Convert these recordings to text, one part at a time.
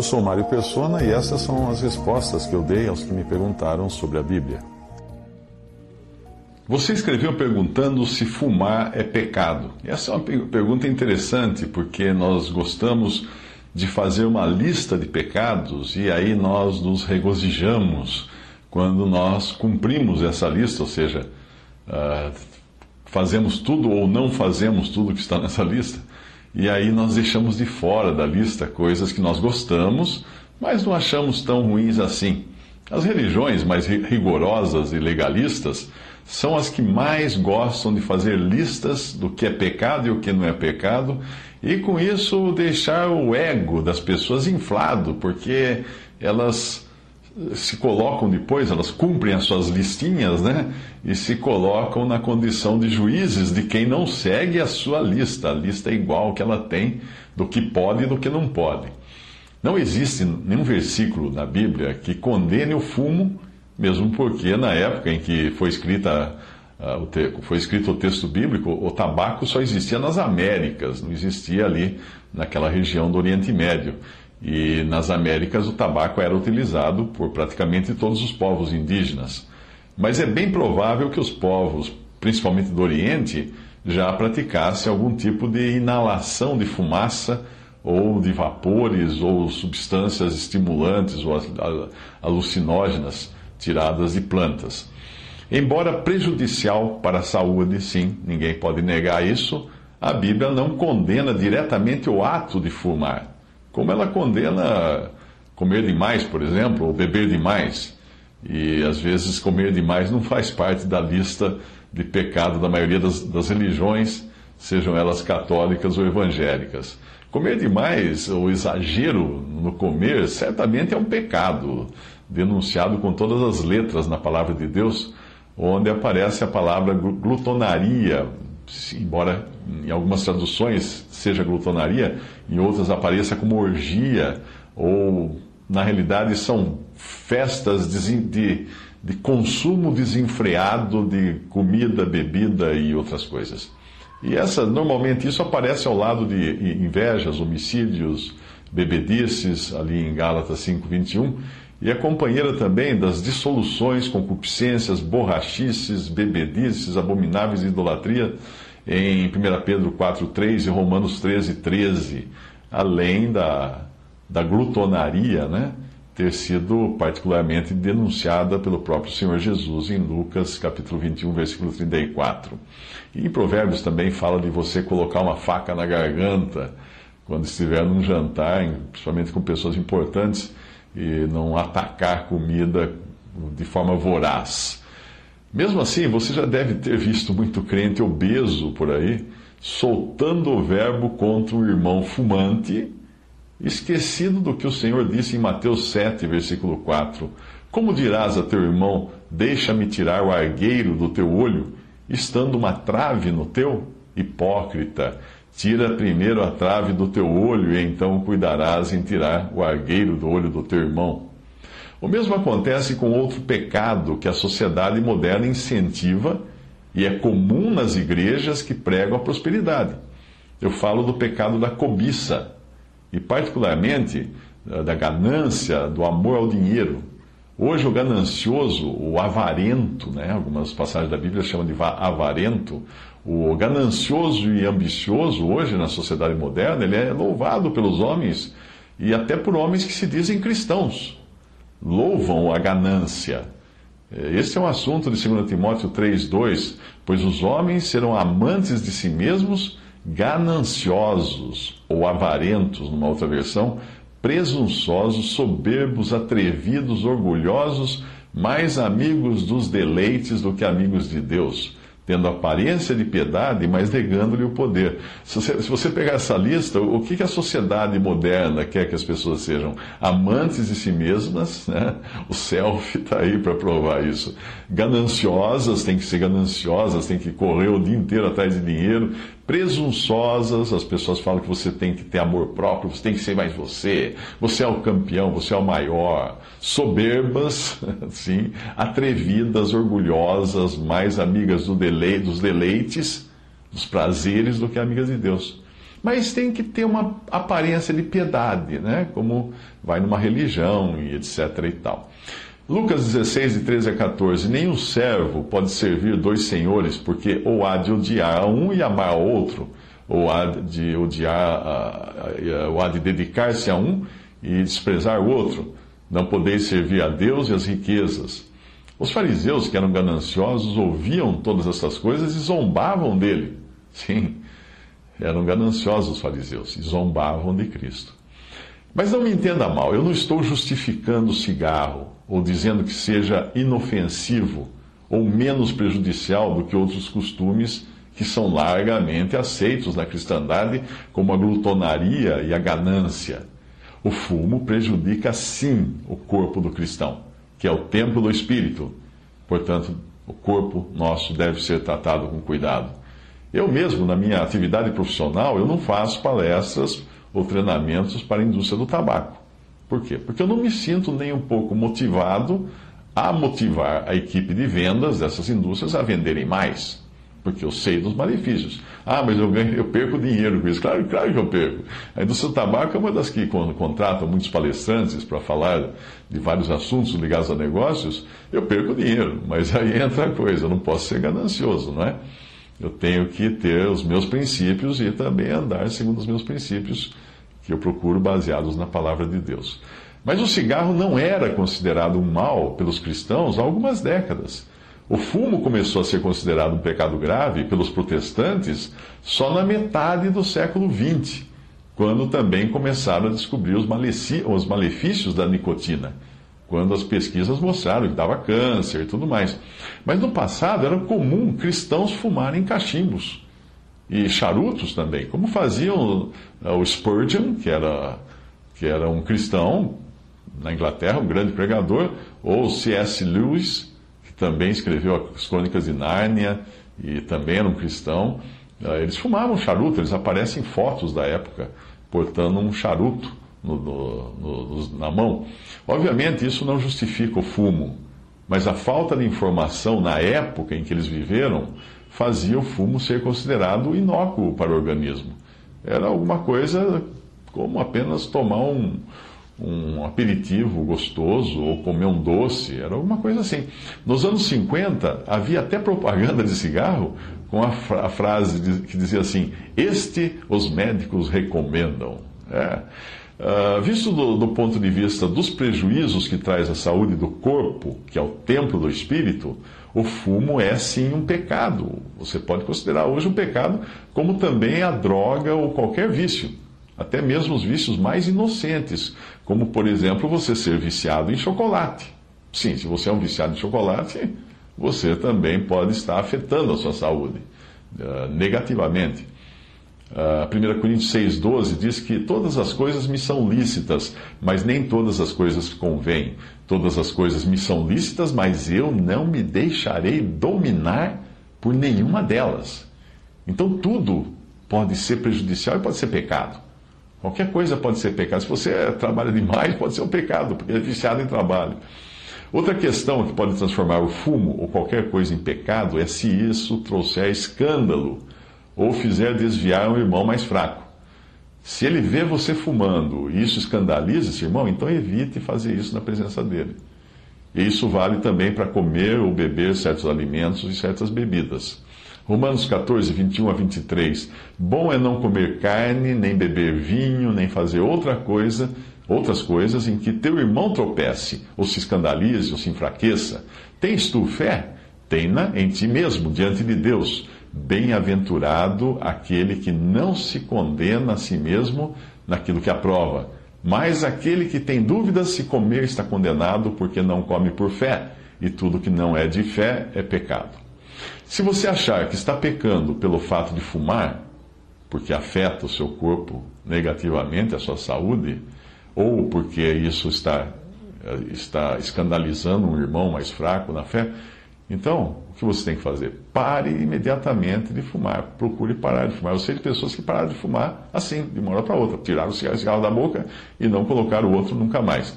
Eu sou Mário Persona e essas são as respostas que eu dei aos que me perguntaram sobre a Bíblia. Você escreveu perguntando se fumar é pecado. Essa é uma pergunta interessante, porque nós gostamos de fazer uma lista de pecados e aí nós nos regozijamos quando nós cumprimos essa lista, ou seja, uh, fazemos tudo ou não fazemos tudo que está nessa lista, e aí nós deixamos de fora da lista coisas que nós gostamos, mas não achamos tão ruins assim. As religiões mais rigorosas e legalistas são as que mais gostam de fazer listas do que é pecado e o que não é pecado, e com isso deixar o ego das pessoas inflado, porque elas se colocam depois, elas cumprem as suas listinhas, né? E se colocam na condição de juízes de quem não segue a sua lista. A lista é igual que ela tem do que pode e do que não pode. Não existe nenhum versículo na Bíblia que condene o fumo mesmo porque na época em que foi escrita te, foi escrito o texto bíblico, o tabaco só existia nas Américas, não existia ali naquela região do Oriente Médio. E nas Américas o tabaco era utilizado por praticamente todos os povos indígenas. Mas é bem provável que os povos, principalmente do Oriente, já praticassem algum tipo de inalação de fumaça ou de vapores ou substâncias estimulantes ou alucinógenas tiradas de plantas. Embora prejudicial para a saúde, sim, ninguém pode negar isso, a Bíblia não condena diretamente o ato de fumar, como ela condena comer demais, por exemplo, ou beber demais. E às vezes comer demais não faz parte da lista de pecado da maioria das, das religiões, sejam elas católicas ou evangélicas. Comer demais, o exagero no comer, certamente é um pecado denunciado com todas as letras na palavra de Deus, onde aparece a palavra glutonaria, embora em algumas traduções seja glutonaria, em outras apareça como orgia, ou na realidade são festas de, de, de consumo desenfreado de comida, bebida e outras coisas. E essa, normalmente isso aparece ao lado de invejas, homicídios, bebedices, ali em Gálatas 5, 21, e é companheira também das dissoluções, concupiscências, borrachices, bebedices, abomináveis idolatria, em 1 Pedro 4, 3 e Romanos 13, 13, além da, da glutonaria, né? ter sido particularmente denunciada pelo próprio Senhor Jesus em Lucas capítulo 21, versículo 34. E em Provérbios também fala de você colocar uma faca na garganta quando estiver num jantar, principalmente com pessoas importantes, e não atacar comida de forma voraz. Mesmo assim, você já deve ter visto muito crente obeso por aí, soltando o verbo contra o irmão fumante, esquecido do que o Senhor disse em Mateus 7, versículo 4. Como dirás a teu irmão: Deixa-me tirar o argueiro do teu olho, estando uma trave no teu? Hipócrita! Tira primeiro a trave do teu olho, e então cuidarás em tirar o argueiro do olho do teu irmão. O mesmo acontece com outro pecado que a sociedade moderna incentiva e é comum nas igrejas que pregam a prosperidade. Eu falo do pecado da cobiça e, particularmente, da ganância, do amor ao dinheiro. Hoje, o ganancioso, o avarento, né? algumas passagens da Bíblia chamam de avarento, o ganancioso e ambicioso hoje na sociedade moderna, ele é louvado pelos homens e até por homens que se dizem cristãos. Louvam a ganância. Esse é um assunto de 2 Timóteo 3,2: Pois os homens serão amantes de si mesmos, gananciosos, ou avarentos, numa outra versão, presunçosos, soberbos, atrevidos, orgulhosos, mais amigos dos deleites do que amigos de Deus tendo aparência de piedade, mas negando-lhe o poder. Se você, se você, pegar essa lista, o que, que a sociedade moderna quer que as pessoas sejam? Amantes de si mesmas, né? o selfie está aí para provar isso. Gananciosas, tem que ser gananciosas, tem que correr o dia inteiro atrás de dinheiro. Presunçosas, as pessoas falam que você tem que ter amor próprio, você tem que ser mais você, você é o campeão, você é o maior. Soberbas, sim, atrevidas, orgulhosas, mais amigas do deleite dos deleites, dos prazeres, do que amigas de Deus. Mas tem que ter uma aparência de piedade, né? como vai numa religião e etc. e tal. Lucas 16, de 13 a 14. Nenhum servo pode servir dois senhores, porque ou há de odiar a um e amar ao outro, ou há de odiar, ou há de dedicar-se a um e desprezar o outro. Não podeis servir a Deus e as riquezas. Os fariseus, que eram gananciosos, ouviam todas essas coisas e zombavam dele. Sim, eram gananciosos os fariseus e zombavam de Cristo. Mas não me entenda mal, eu não estou justificando o cigarro ou dizendo que seja inofensivo ou menos prejudicial do que outros costumes que são largamente aceitos na cristandade, como a glutonaria e a ganância. O fumo prejudica sim o corpo do cristão que é o templo do Espírito. Portanto, o corpo nosso deve ser tratado com cuidado. Eu mesmo, na minha atividade profissional, eu não faço palestras ou treinamentos para a indústria do tabaco. Por quê? Porque eu não me sinto nem um pouco motivado a motivar a equipe de vendas dessas indústrias a venderem mais porque eu sei dos malefícios. Ah, mas eu, ganho, eu perco dinheiro com isso. Claro, claro que eu perco. A indústria do tabaco é uma das que, quando contratam muitos palestrantes para falar de vários assuntos ligados a negócios, eu perco dinheiro. Mas aí entra a coisa, eu não posso ser ganancioso, não é? Eu tenho que ter os meus princípios e também andar segundo os meus princípios, que eu procuro baseados na palavra de Deus. Mas o cigarro não era considerado um mal pelos cristãos há algumas décadas. O fumo começou a ser considerado um pecado grave pelos protestantes só na metade do século XX, quando também começaram a descobrir os, os malefícios da nicotina, quando as pesquisas mostraram que dava câncer e tudo mais. Mas no passado era comum cristãos fumarem cachimbos e charutos também, como faziam uh, o Spurgeon, que era, que era um cristão na Inglaterra, um grande pregador, ou C.S. Lewis também escreveu as Crônicas de Nárnia e também era um cristão. Ah, eles fumavam charuto, eles aparecem em fotos da época portando um charuto no, no, no, na mão. Obviamente, isso não justifica o fumo, mas a falta de informação na época em que eles viveram fazia o fumo ser considerado inócuo para o organismo. Era alguma coisa como apenas tomar um, um aperitivo gostoso ou comer um doce, era alguma coisa assim. Nos anos 50, havia até propaganda de cigarro com a, a frase que dizia assim: Este os médicos recomendam. É. Uh, visto do, do, ponto de vista dos prejuízos que traz a saúde do corpo, que é o templo do espírito, o fumo é sim um pecado. Você pode considerar hoje um pecado, como também a droga ou qualquer vício até mesmo os vícios mais inocentes, como, por exemplo, você ser viciado em chocolate. Sim, se você é um viciado em chocolate, você também pode estar afetando a sua saúde uh, negativamente. Uh, 1 Coríntios 6,12 diz que todas as coisas me são lícitas, mas nem todas as coisas convêm. Todas as coisas me são lícitas, mas eu não me deixarei dominar por nenhuma delas. Então tudo pode ser prejudicial e pode ser pecado. Qualquer coisa pode ser pecado. Se você trabalha demais, pode ser um pecado, porque é viciado em trabalho. Outra questão que pode transformar o fumo ou qualquer coisa em pecado é se isso trouxer escândalo ou fizer desviar um irmão mais fraco. Se ele vê você fumando e isso escandaliza esse irmão, então evite fazer isso na presença dele. E isso vale também para comer ou beber certos alimentos e certas bebidas. Romanos 14, 21 a 23. Bom é não comer carne, nem beber vinho, nem fazer outra coisa, outras coisas em que teu irmão tropece, ou se escandalize, ou se enfraqueça. Tens tu fé? Tenha em ti mesmo, diante de Deus. Bem-aventurado aquele que não se condena a si mesmo naquilo que aprova. Mas aquele que tem dúvidas se comer está condenado porque não come por fé, e tudo que não é de fé é pecado. Se você achar que está pecando pelo fato de fumar, porque afeta o seu corpo negativamente, a sua saúde, ou porque isso está, está escandalizando um irmão mais fraco na fé, então, o que você tem que fazer? Pare imediatamente de fumar. Procure parar de fumar. Eu sei de pessoas que pararam de fumar assim, de uma hora para outra. Tiraram o cigarro, da boca e não colocaram o outro nunca mais.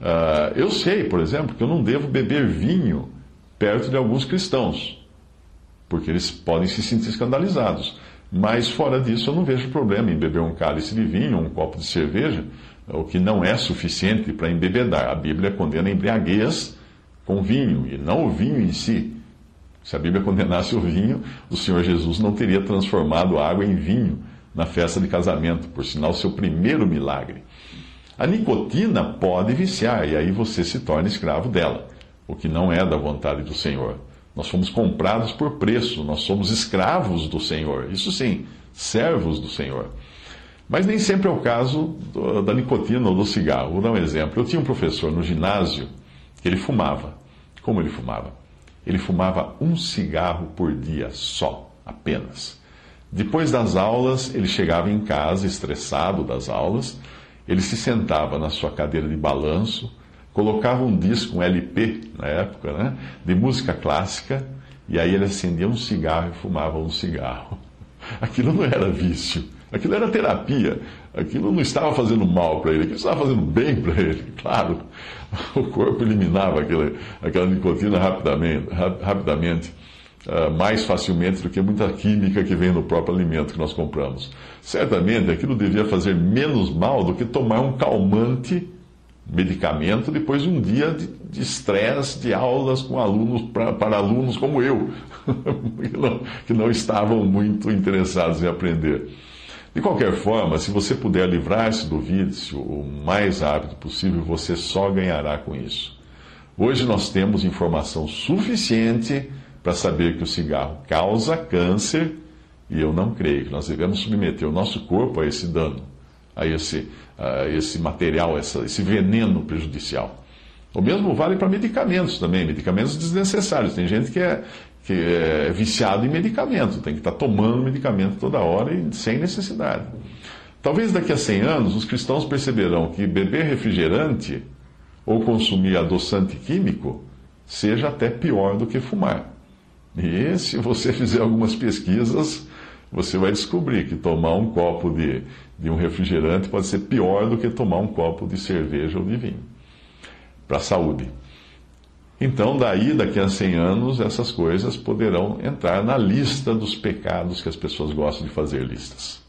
Uh, eu sei, por exemplo, que eu não devo beber vinho perto de alguns cristãos, porque eles podem se sentir escandalizados. Mas fora disso, eu não vejo problema em beber um cálice de vinho, um copo de cerveja, o que não é suficiente para embebedar. A Bíblia condena a embriaguez com vinho, e não o vinho em si. Se a Bíblia condenasse o vinho, o Senhor Jesus não teria transformado água em vinho na festa de casamento, por sinal, seu primeiro milagre. A nicotina pode viciar, e aí você se torna escravo dela, o que não é da vontade do Senhor. Nós fomos comprados por preço, nós somos escravos do Senhor, isso sim, servos do Senhor. Mas nem sempre é o caso da nicotina ou do cigarro. Vou dar um exemplo. Eu tinha um professor no ginásio ele fumava. Como ele fumava? Ele fumava um cigarro por dia só, apenas. Depois das aulas, ele chegava em casa, estressado das aulas, ele se sentava na sua cadeira de balanço, colocava um disco, um LP na época, né, de música clássica, e aí ele acendia um cigarro e fumava um cigarro. Aquilo não era vício, aquilo era terapia. Aquilo não estava fazendo mal para ele, aquilo estava fazendo bem para ele, claro. O corpo eliminava aquela, aquela nicotina rapidamente, rapidamente uh, mais facilmente do que muita química que vem no próprio alimento que nós compramos. Certamente aquilo devia fazer menos mal do que tomar um calmante medicamento depois de um dia de estresse de, de, aulas com alunos pra, para alunos como eu, que, não, que não estavam muito interessados em aprender. De qualquer forma, se você puder livrar-se do vício o mais rápido possível, você só ganhará com isso. Hoje nós temos informação suficiente para saber que o cigarro causa câncer e eu não creio que nós devemos submeter o nosso corpo a esse dano, a esse, a esse material, essa, esse veneno prejudicial. O mesmo vale para medicamentos também, medicamentos desnecessários. Tem gente que é, que é viciado em medicamento, tem que estar tomando medicamento toda hora e sem necessidade. Talvez daqui a 100 anos os cristãos perceberão que beber refrigerante ou consumir adoçante químico seja até pior do que fumar. E se você fizer algumas pesquisas, você vai descobrir que tomar um copo de, de um refrigerante pode ser pior do que tomar um copo de cerveja ou de vinho para a saúde. Então, daí, daqui a 100 anos, essas coisas poderão entrar na lista dos pecados que as pessoas gostam de fazer listas.